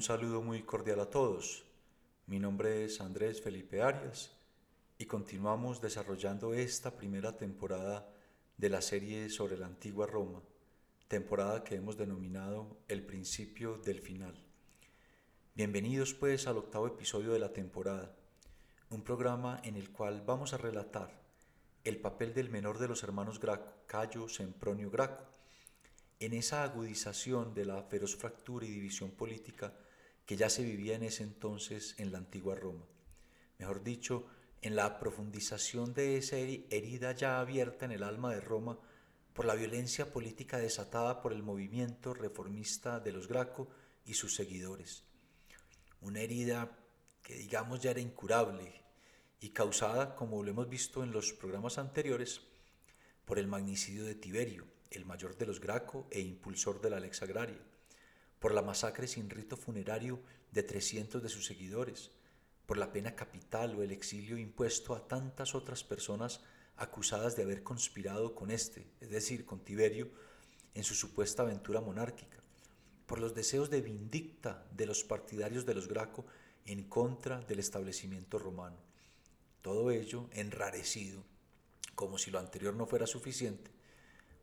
Un saludo muy cordial a todos. Mi nombre es Andrés Felipe Arias y continuamos desarrollando esta primera temporada de la serie sobre la antigua Roma, temporada que hemos denominado El principio del final. Bienvenidos pues al octavo episodio de la temporada, un programa en el cual vamos a relatar el papel del menor de los hermanos Graco, Cayo Sempronio Graco, en esa agudización de la feroz fractura y división política que ya se vivía en ese entonces en la antigua Roma. Mejor dicho, en la profundización de esa herida ya abierta en el alma de Roma por la violencia política desatada por el movimiento reformista de los Graco y sus seguidores. Una herida que digamos ya era incurable y causada, como lo hemos visto en los programas anteriores, por el magnicidio de Tiberio, el mayor de los Graco e impulsor de la Lex Agraria, por la masacre sin rito funerario de 300 de sus seguidores, por la pena capital o el exilio impuesto a tantas otras personas acusadas de haber conspirado con este, es decir, con Tiberio, en su supuesta aventura monárquica, por los deseos de vindicta de los partidarios de los Graco en contra del establecimiento romano. Todo ello enrarecido, como si lo anterior no fuera suficiente,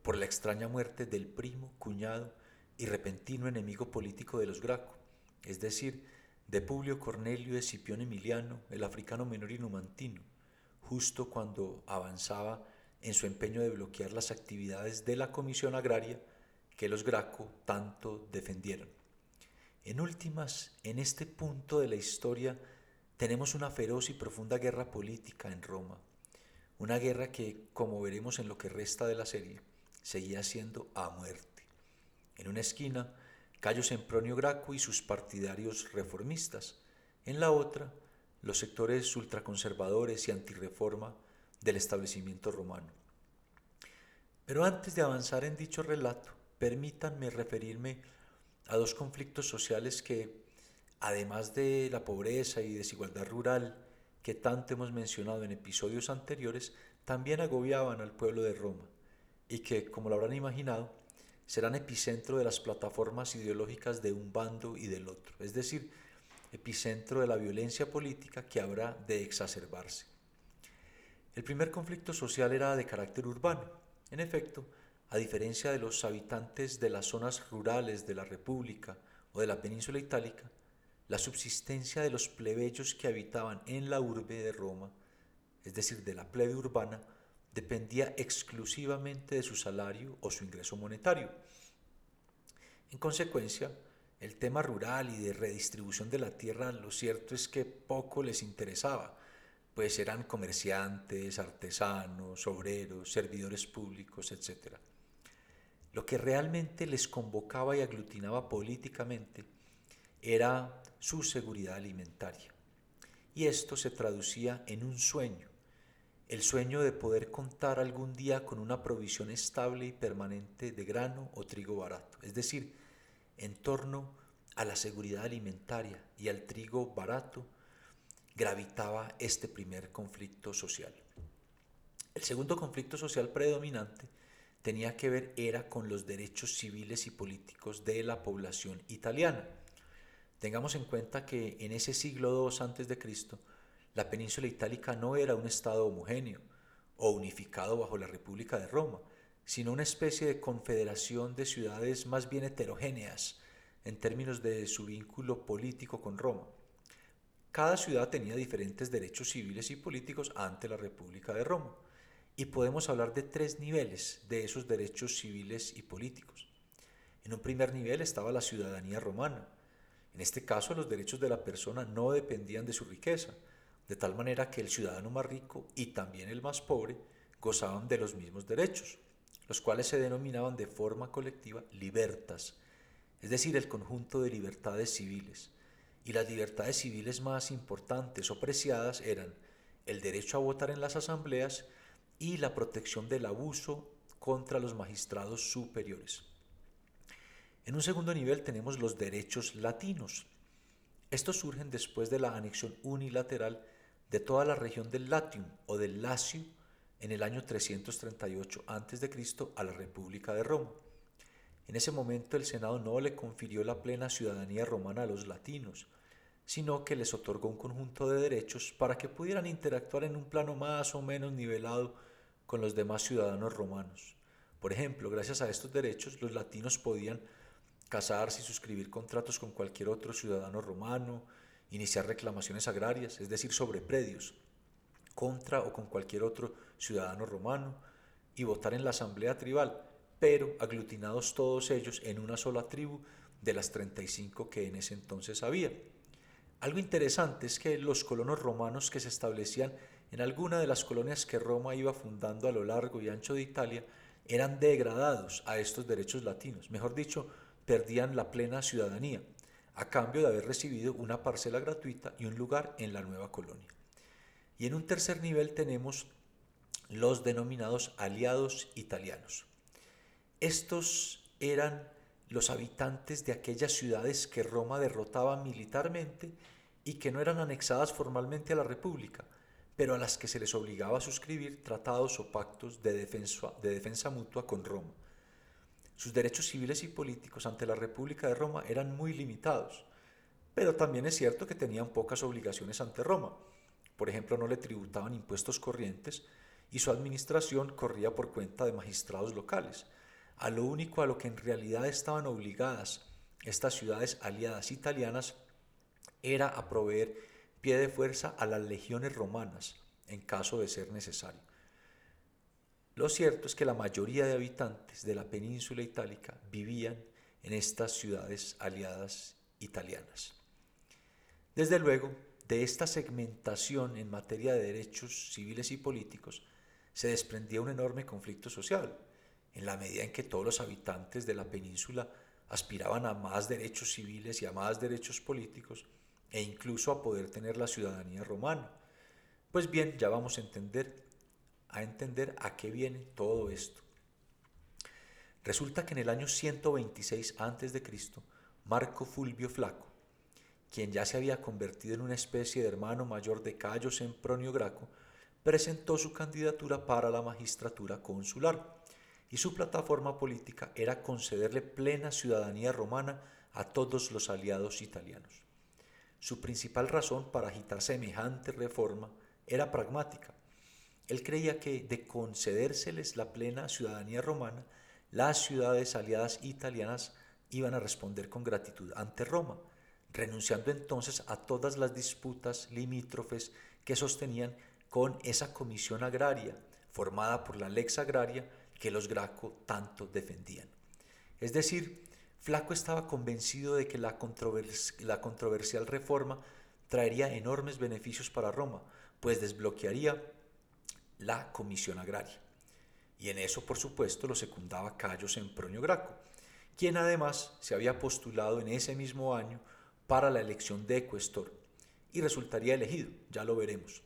por la extraña muerte del primo, cuñado y repentino enemigo político de los Graco, es decir, de Publio Cornelio Escipión Emiliano, el africano menor y numantino, justo cuando avanzaba en su empeño de bloquear las actividades de la Comisión Agraria que los Graco tanto defendieron. En últimas, en este punto de la historia tenemos una feroz y profunda guerra política en Roma, una guerra que, como veremos en lo que resta de la serie, seguía siendo a muerte. En una esquina, Cayo Sempronio Graco y sus partidarios reformistas. En la otra, los sectores ultraconservadores y antirreforma del establecimiento romano. Pero antes de avanzar en dicho relato, permítanme referirme a dos conflictos sociales que, además de la pobreza y desigualdad rural que tanto hemos mencionado en episodios anteriores, también agobiaban al pueblo de Roma y que, como lo habrán imaginado, serán epicentro de las plataformas ideológicas de un bando y del otro, es decir, epicentro de la violencia política que habrá de exacerbarse. El primer conflicto social era de carácter urbano. En efecto, a diferencia de los habitantes de las zonas rurales de la República o de la península itálica, la subsistencia de los plebeyos que habitaban en la urbe de Roma, es decir, de la plebe urbana, dependía exclusivamente de su salario o su ingreso monetario. En consecuencia, el tema rural y de redistribución de la tierra, lo cierto es que poco les interesaba, pues eran comerciantes, artesanos, obreros, servidores públicos, etc. Lo que realmente les convocaba y aglutinaba políticamente era su seguridad alimentaria. Y esto se traducía en un sueño, el sueño de poder contar algún día con una provisión estable y permanente de grano o trigo barato, es decir, en torno a la seguridad alimentaria y al trigo barato gravitaba este primer conflicto social. El segundo conflicto social predominante tenía que ver era con los derechos civiles y políticos de la población italiana. Tengamos en cuenta que en ese siglo II antes de Cristo la península itálica no era un estado homogéneo o unificado bajo la República de Roma, sino una especie de confederación de ciudades más bien heterogéneas en términos de su vínculo político con Roma. Cada ciudad tenía diferentes derechos civiles y políticos ante la República de Roma, y podemos hablar de tres niveles de esos derechos civiles y políticos. En un primer nivel estaba la ciudadanía romana. En este caso los derechos de la persona no dependían de su riqueza, de tal manera que el ciudadano más rico y también el más pobre gozaban de los mismos derechos, los cuales se denominaban de forma colectiva libertas, es decir, el conjunto de libertades civiles. Y las libertades civiles más importantes o preciadas eran el derecho a votar en las asambleas y la protección del abuso contra los magistrados superiores. En un segundo nivel tenemos los derechos latinos. Estos surgen después de la anexión unilateral de toda la región del Latium o del Lacio en el año 338 a.C. a la República de Roma. En ese momento el Senado no le confirió la plena ciudadanía romana a los latinos, sino que les otorgó un conjunto de derechos para que pudieran interactuar en un plano más o menos nivelado con los demás ciudadanos romanos. Por ejemplo, gracias a estos derechos, los latinos podían casarse y suscribir contratos con cualquier otro ciudadano romano, iniciar reclamaciones agrarias, es decir, sobre predios, contra o con cualquier otro ciudadano romano, y votar en la asamblea tribal, pero aglutinados todos ellos en una sola tribu de las 35 que en ese entonces había. Algo interesante es que los colonos romanos que se establecían en alguna de las colonias que Roma iba fundando a lo largo y ancho de Italia eran degradados a estos derechos latinos, mejor dicho, perdían la plena ciudadanía, a cambio de haber recibido una parcela gratuita y un lugar en la nueva colonia. Y en un tercer nivel tenemos los denominados aliados italianos. Estos eran los habitantes de aquellas ciudades que Roma derrotaba militarmente y que no eran anexadas formalmente a la República, pero a las que se les obligaba a suscribir tratados o pactos de defensa, de defensa mutua con Roma. Sus derechos civiles y políticos ante la República de Roma eran muy limitados, pero también es cierto que tenían pocas obligaciones ante Roma. Por ejemplo, no le tributaban impuestos corrientes y su administración corría por cuenta de magistrados locales a lo único a lo que en realidad estaban obligadas estas ciudades aliadas italianas era a proveer pie de fuerza a las legiones romanas en caso de ser necesario. Lo cierto es que la mayoría de habitantes de la península itálica vivían en estas ciudades aliadas italianas. Desde luego, de esta segmentación en materia de derechos civiles y políticos se desprendía un enorme conflicto social en la medida en que todos los habitantes de la península aspiraban a más derechos civiles y a más derechos políticos e incluso a poder tener la ciudadanía romana. Pues bien, ya vamos a entender a entender a qué viene todo esto. Resulta que en el año 126 a.C., Marco Fulvio Flaco, quien ya se había convertido en una especie de hermano mayor de Cayo Sempronio Graco, presentó su candidatura para la magistratura consular y su plataforma política era concederle plena ciudadanía romana a todos los aliados italianos. Su principal razón para agitar semejante reforma era pragmática. Él creía que de concedérseles la plena ciudadanía romana, las ciudades aliadas italianas iban a responder con gratitud ante Roma, renunciando entonces a todas las disputas limítrofes que sostenían con esa comisión agraria, formada por la lex agraria que los Graco tanto defendían. Es decir, Flaco estaba convencido de que la, la controversial reforma traería enormes beneficios para Roma, pues desbloquearía la comisión agraria. Y en eso, por supuesto, lo secundaba Cayo Sempronio Graco, quien además se había postulado en ese mismo año para la elección de ecuestor y resultaría elegido, ya lo veremos.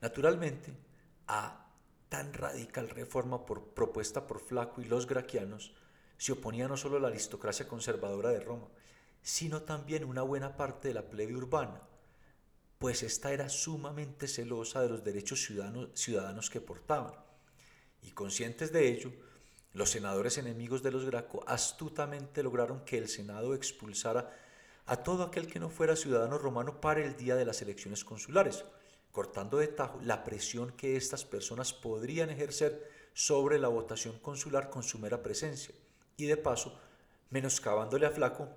Naturalmente, a tan radical reforma propuesta por Flaco y los graquianos se oponía no solo la aristocracia conservadora de Roma, sino también una buena parte de la plebe urbana, pues ésta era sumamente celosa de los derechos ciudadanos, ciudadanos que portaban. Y conscientes de ello, los senadores enemigos de los Graco astutamente lograron que el Senado expulsara a todo aquel que no fuera ciudadano romano para el día de las elecciones consulares, cortando de tajo la presión que estas personas podrían ejercer sobre la votación consular con su mera presencia y de paso menoscabándole a Flaco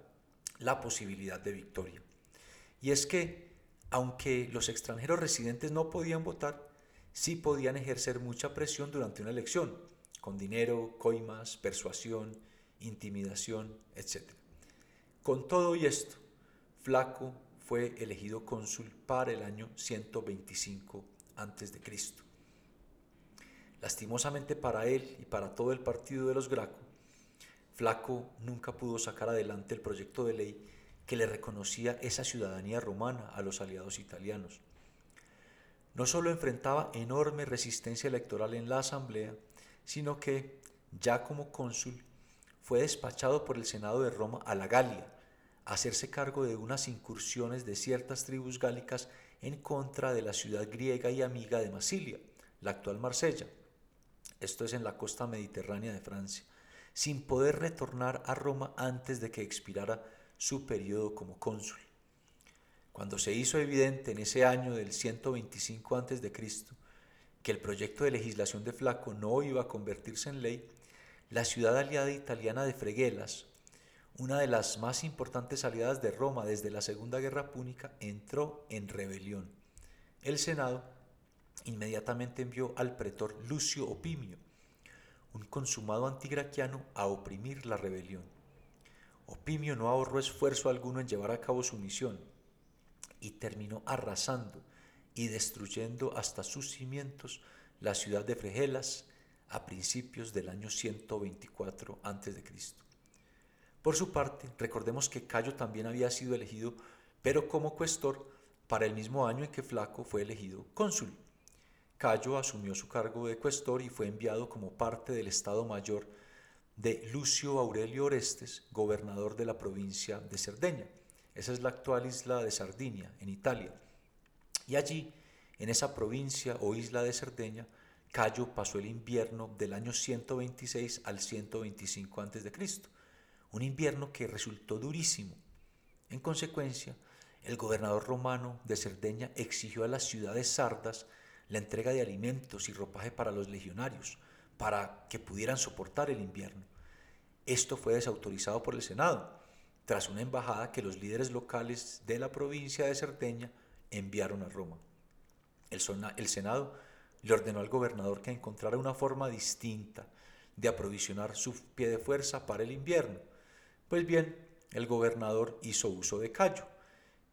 la posibilidad de victoria. Y es que, aunque los extranjeros residentes no podían votar, sí podían ejercer mucha presión durante una elección, con dinero, coimas, persuasión, intimidación, etc. Con todo y esto, Flaco fue elegido cónsul para el año 125 a.C. Lastimosamente para él y para todo el partido de los Graco, Flaco nunca pudo sacar adelante el proyecto de ley que le reconocía esa ciudadanía romana a los aliados italianos. No solo enfrentaba enorme resistencia electoral en la Asamblea, sino que, ya como cónsul, fue despachado por el Senado de Roma a la Galia, hacerse cargo de unas incursiones de ciertas tribus gálicas en contra de la ciudad griega y amiga de Masilia, la actual Marsella. Esto es en la costa mediterránea de Francia. sin poder retornar a Roma antes de que expirara su periodo como cónsul. Cuando se hizo evidente en ese año del 125 a.C. que el proyecto de legislación de Flaco no iba a convertirse en ley, la ciudad aliada italiana de Freguelas, una de las más importantes aliadas de Roma desde la Segunda Guerra Púnica, entró en rebelión. El Senado inmediatamente envió al pretor Lucio Opimio, un consumado antigraquiano, a oprimir la rebelión. Opimio no ahorró esfuerzo alguno en llevar a cabo su misión y terminó arrasando y destruyendo hasta sus cimientos la ciudad de Fregelas a principios del año 124 a.C. Por su parte, recordemos que Cayo también había sido elegido, pero como cuestor, para el mismo año en que Flaco fue elegido cónsul. Cayo asumió su cargo de cuestor y fue enviado como parte del Estado Mayor de Lucio Aurelio Orestes, gobernador de la provincia de Cerdeña. Esa es la actual isla de Sardinia, en Italia. Y allí, en esa provincia o isla de Cerdeña, Cayo pasó el invierno del año 126 al 125 a.C., un invierno que resultó durísimo. En consecuencia, el gobernador romano de Cerdeña exigió a las ciudades sardas la entrega de alimentos y ropaje para los legionarios, para que pudieran soportar el invierno. Esto fue desautorizado por el Senado, tras una embajada que los líderes locales de la provincia de Cerdeña enviaron a Roma. El, Senado le ordenó al gobernador que encontrara una forma distinta de aprovisionar su pie de fuerza para el invierno. Pues bien, el gobernador hizo uso de Cayo,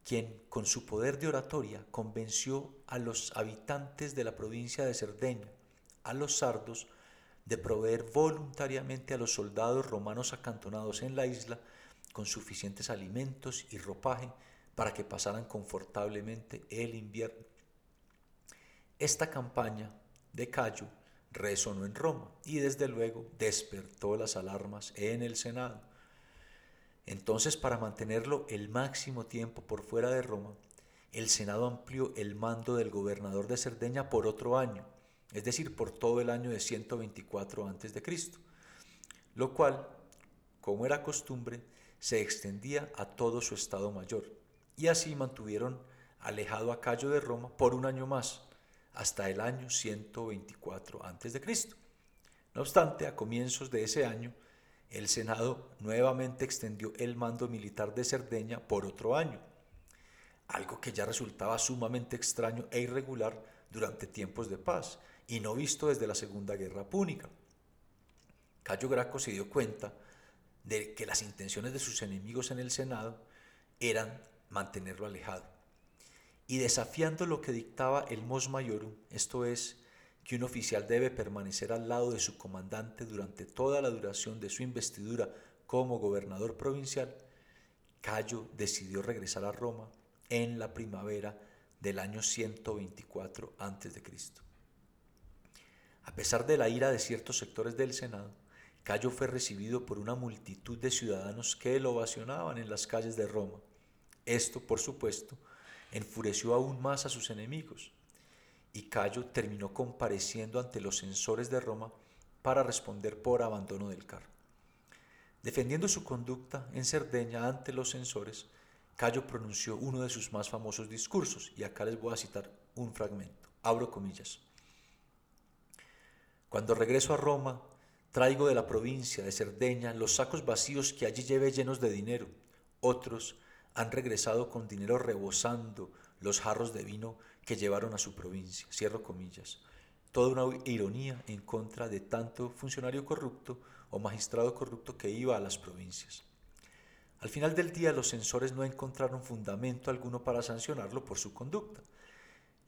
quien con su poder de oratoria convenció a los habitantes de la provincia de Cerdeña, a los sardos, de proveer voluntariamente a los soldados romanos acantonados en la isla con suficientes alimentos y ropaje para que pasaran confortablemente el invierno. Esta campaña de Cayo resonó en Roma y desde luego despertó las alarmas en el Senado entonces, para mantenerlo el máximo tiempo por fuera de Roma, el Senado amplió el mando del gobernador de Cerdeña por otro año, es decir, por todo el año de 124 a.C., lo cual, como era costumbre, se extendía a todo su estado mayor, y así mantuvieron alejado a Cayo de Roma por un año más, hasta el año 124 a.C. No obstante, a comienzos de ese año, el Senado nuevamente extendió el mando militar de Cerdeña por otro año, algo que ya resultaba sumamente extraño e irregular durante tiempos de paz y no visto desde la Segunda Guerra Púnica. Cayo Graco se dio cuenta de que las intenciones de sus enemigos en el Senado eran mantenerlo alejado. Y desafiando lo que dictaba el Mos Maiorum, esto es, que un oficial debe permanecer al lado de su comandante durante toda la duración de su investidura como gobernador provincial, Cayo decidió regresar a Roma en la primavera del año 124 a.C. A pesar de la ira de ciertos sectores del Senado, Cayo fue recibido por una multitud de ciudadanos que lo ovacionaban en las calles de Roma. Esto, por supuesto, enfureció aún más a sus enemigos, y Cayo terminó compareciendo ante los censores de Roma para responder por abandono del cargo. Defendiendo su conducta en Cerdeña ante los censores, Cayo pronunció uno de sus más famosos discursos, y acá les voy a citar un fragmento. Abro comillas. Cuando regreso a Roma, traigo de la provincia de Cerdeña los sacos vacíos que allí llevé llenos de dinero. Otros han regresado con dinero rebosando los jarros de vino que llevaron a su provincia. Cierro comillas. Toda una ironía en contra de tanto funcionario corrupto o magistrado corrupto que iba a las provincias. Al final del día los censores no encontraron fundamento alguno para sancionarlo por su conducta.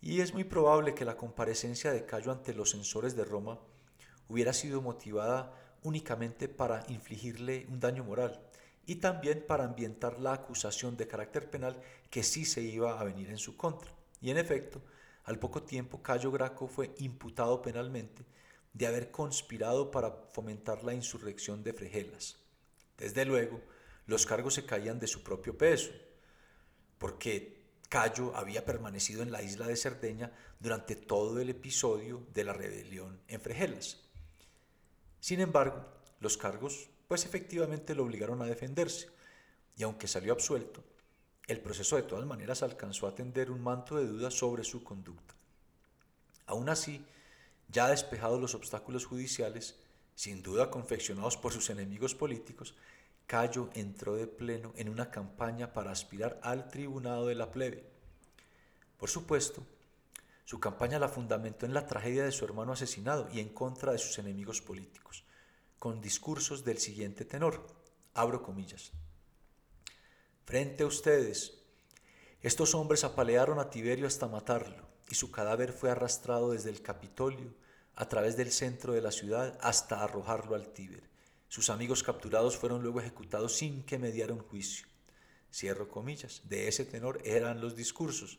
Y es muy probable que la comparecencia de Cayo ante los censores de Roma hubiera sido motivada únicamente para infligirle un daño moral y también para ambientar la acusación de carácter penal que sí se iba a venir en su contra. Y en efecto, al poco tiempo Cayo Graco fue imputado penalmente de haber conspirado para fomentar la insurrección de Fregelas. Desde luego, los cargos se caían de su propio peso, porque Cayo había permanecido en la isla de Cerdeña durante todo el episodio de la rebelión en Fregelas. Sin embargo, los cargos pues efectivamente lo obligaron a defenderse, y aunque salió absuelto, el proceso de todas maneras alcanzó a tender un manto de dudas sobre su conducta. Aún así, ya despejados los obstáculos judiciales, sin duda confeccionados por sus enemigos políticos, Cayo entró de pleno en una campaña para aspirar al tribunado de la plebe. Por supuesto, su campaña la fundamentó en la tragedia de su hermano asesinado y en contra de sus enemigos políticos, con discursos del siguiente tenor, abro comillas. Frente a ustedes, estos hombres apalearon a Tiberio hasta matarlo, y su cadáver fue arrastrado desde el Capitolio a través del centro de la ciudad hasta arrojarlo al Tíber. Sus amigos capturados fueron luego ejecutados sin que mediara juicio. Cierro comillas. De ese tenor eran los discursos.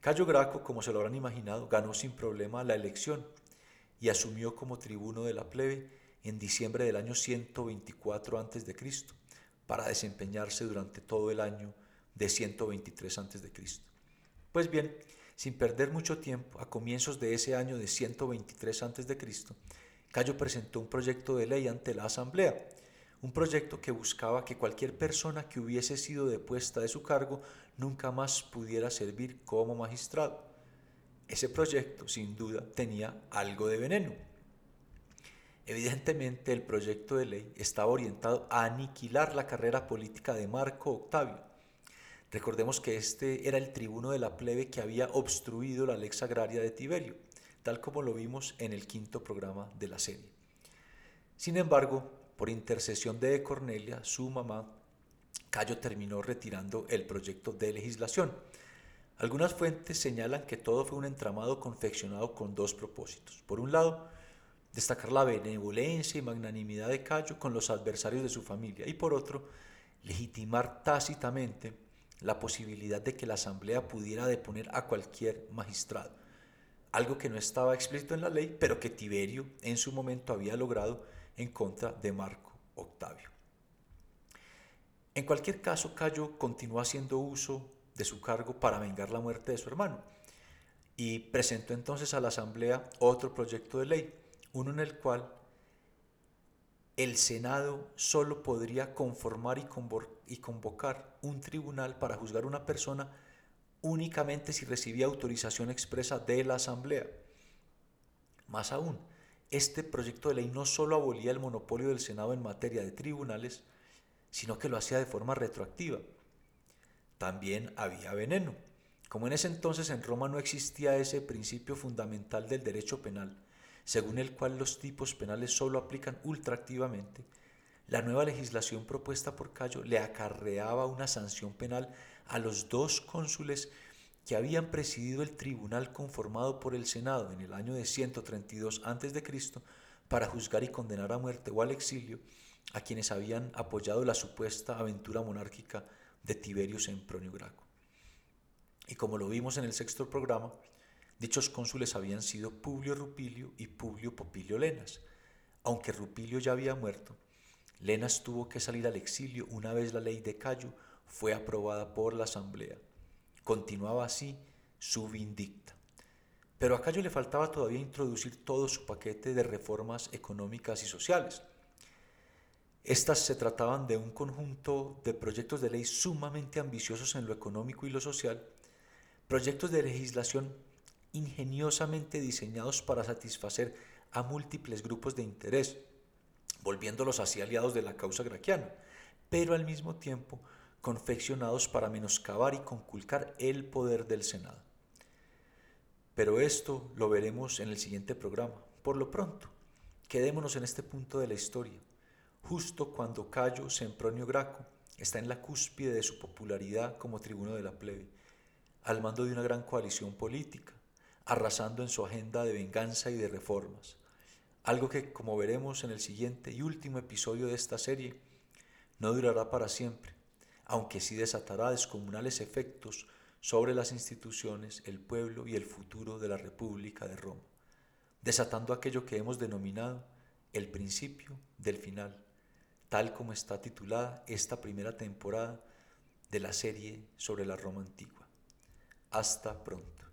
Cayo Graco, como se lo habrán imaginado, ganó sin problema la elección y asumió como tribuno de la plebe en diciembre del año 124 a.C. para desempeñarse durante todo el año de 123 a.C. Pues bien, sin perder mucho tiempo, a comienzos de ese año de 123 a.C., Cayo presentó un proyecto de ley ante la Asamblea, un proyecto que buscaba que cualquier persona que hubiese sido depuesta de su cargo nunca más pudiera servir como magistrado. Ese proyecto, sin duda, tenía algo de veneno. Evidentemente, el proyecto de ley estaba orientado a aniquilar la carrera política de Marco Octavio. Recordemos que este era el tribuno de la plebe que había obstruido la lex agraria de Tiberio, tal como lo vimos en el quinto programa de la serie. Sin embargo, por intercesión de Cornelia, su mamá, Cayo terminó retirando el proyecto de legislación. Algunas fuentes señalan que todo fue un entramado confeccionado con dos propósitos. Por un lado, destacar la benevolencia y magnanimidad de Cayo con los adversarios de su familia y por otro, legitimar tácitamente la posibilidad de que la asamblea pudiera deponer a cualquier magistrado, algo que no estaba explícito en la ley, pero que Tiberio en su momento había logrado en contra de Marco Octavio. En cualquier caso, Cayo continuó haciendo uso de su cargo para vengar la muerte de su hermano y presentó entonces a la Asamblea otro proyecto de ley, uno en el cual el Senado solo podría conformar y convocar un tribunal para juzgar a una persona únicamente si recibía autorización expresa de la Asamblea. Más aún, este proyecto de ley no solo abolía el monopolio del Senado en materia de tribunales, sino que lo hacía de forma retroactiva. También había veneno. Como en ese entonces en Roma no existía ese principio fundamental del derecho penal, según el cual los tipos penales solo aplican ultraactivamente, la nueva legislación propuesta por Cayo le acarreaba una sanción penal a los dos cónsules que habían presidido el tribunal conformado por el Senado en el año de 132 a.C. para juzgar y condenar a muerte o al exilio a quienes habían apoyado la supuesta aventura monárquica de Tiberio Sempronio Graco. Y como lo vimos en el sexto programa, dichos cónsules habían sido Publio Rupilio y Publio Popilio Lenas. Aunque Rupilio ya había muerto, Lenas tuvo que salir al exilio una vez la ley de Cayo fue aprobada por la Asamblea. Continuaba así su vindicta. Pero a Cayo le faltaba todavía introducir todo su paquete de reformas económicas y sociales. Estas se trataban de un conjunto de proyectos de ley sumamente ambiciosos en lo económico y lo social, proyectos de legislación ingeniosamente diseñados para satisfacer a múltiples grupos de interés, volviéndolos así aliados de la causa graquiana, pero al mismo tiempo confeccionados para menoscabar y conculcar el poder del Senado. Pero esto lo veremos en el siguiente programa. Por lo pronto, quedémonos en este punto de la historia justo cuando Cayo Sempronio Graco está en la cúspide de su popularidad como tribuno de la plebe, al mando de una gran coalición política, arrasando en su agenda de venganza y de reformas, algo que, como veremos en el siguiente y último episodio de esta serie, no durará para siempre, aunque sí desatará descomunales efectos sobre las instituciones, el pueblo y el futuro de la República de Roma, desatando aquello que hemos denominado el principio del final tal como está titulada esta primera temporada de la serie sobre la Roma antigua. Hasta pronto.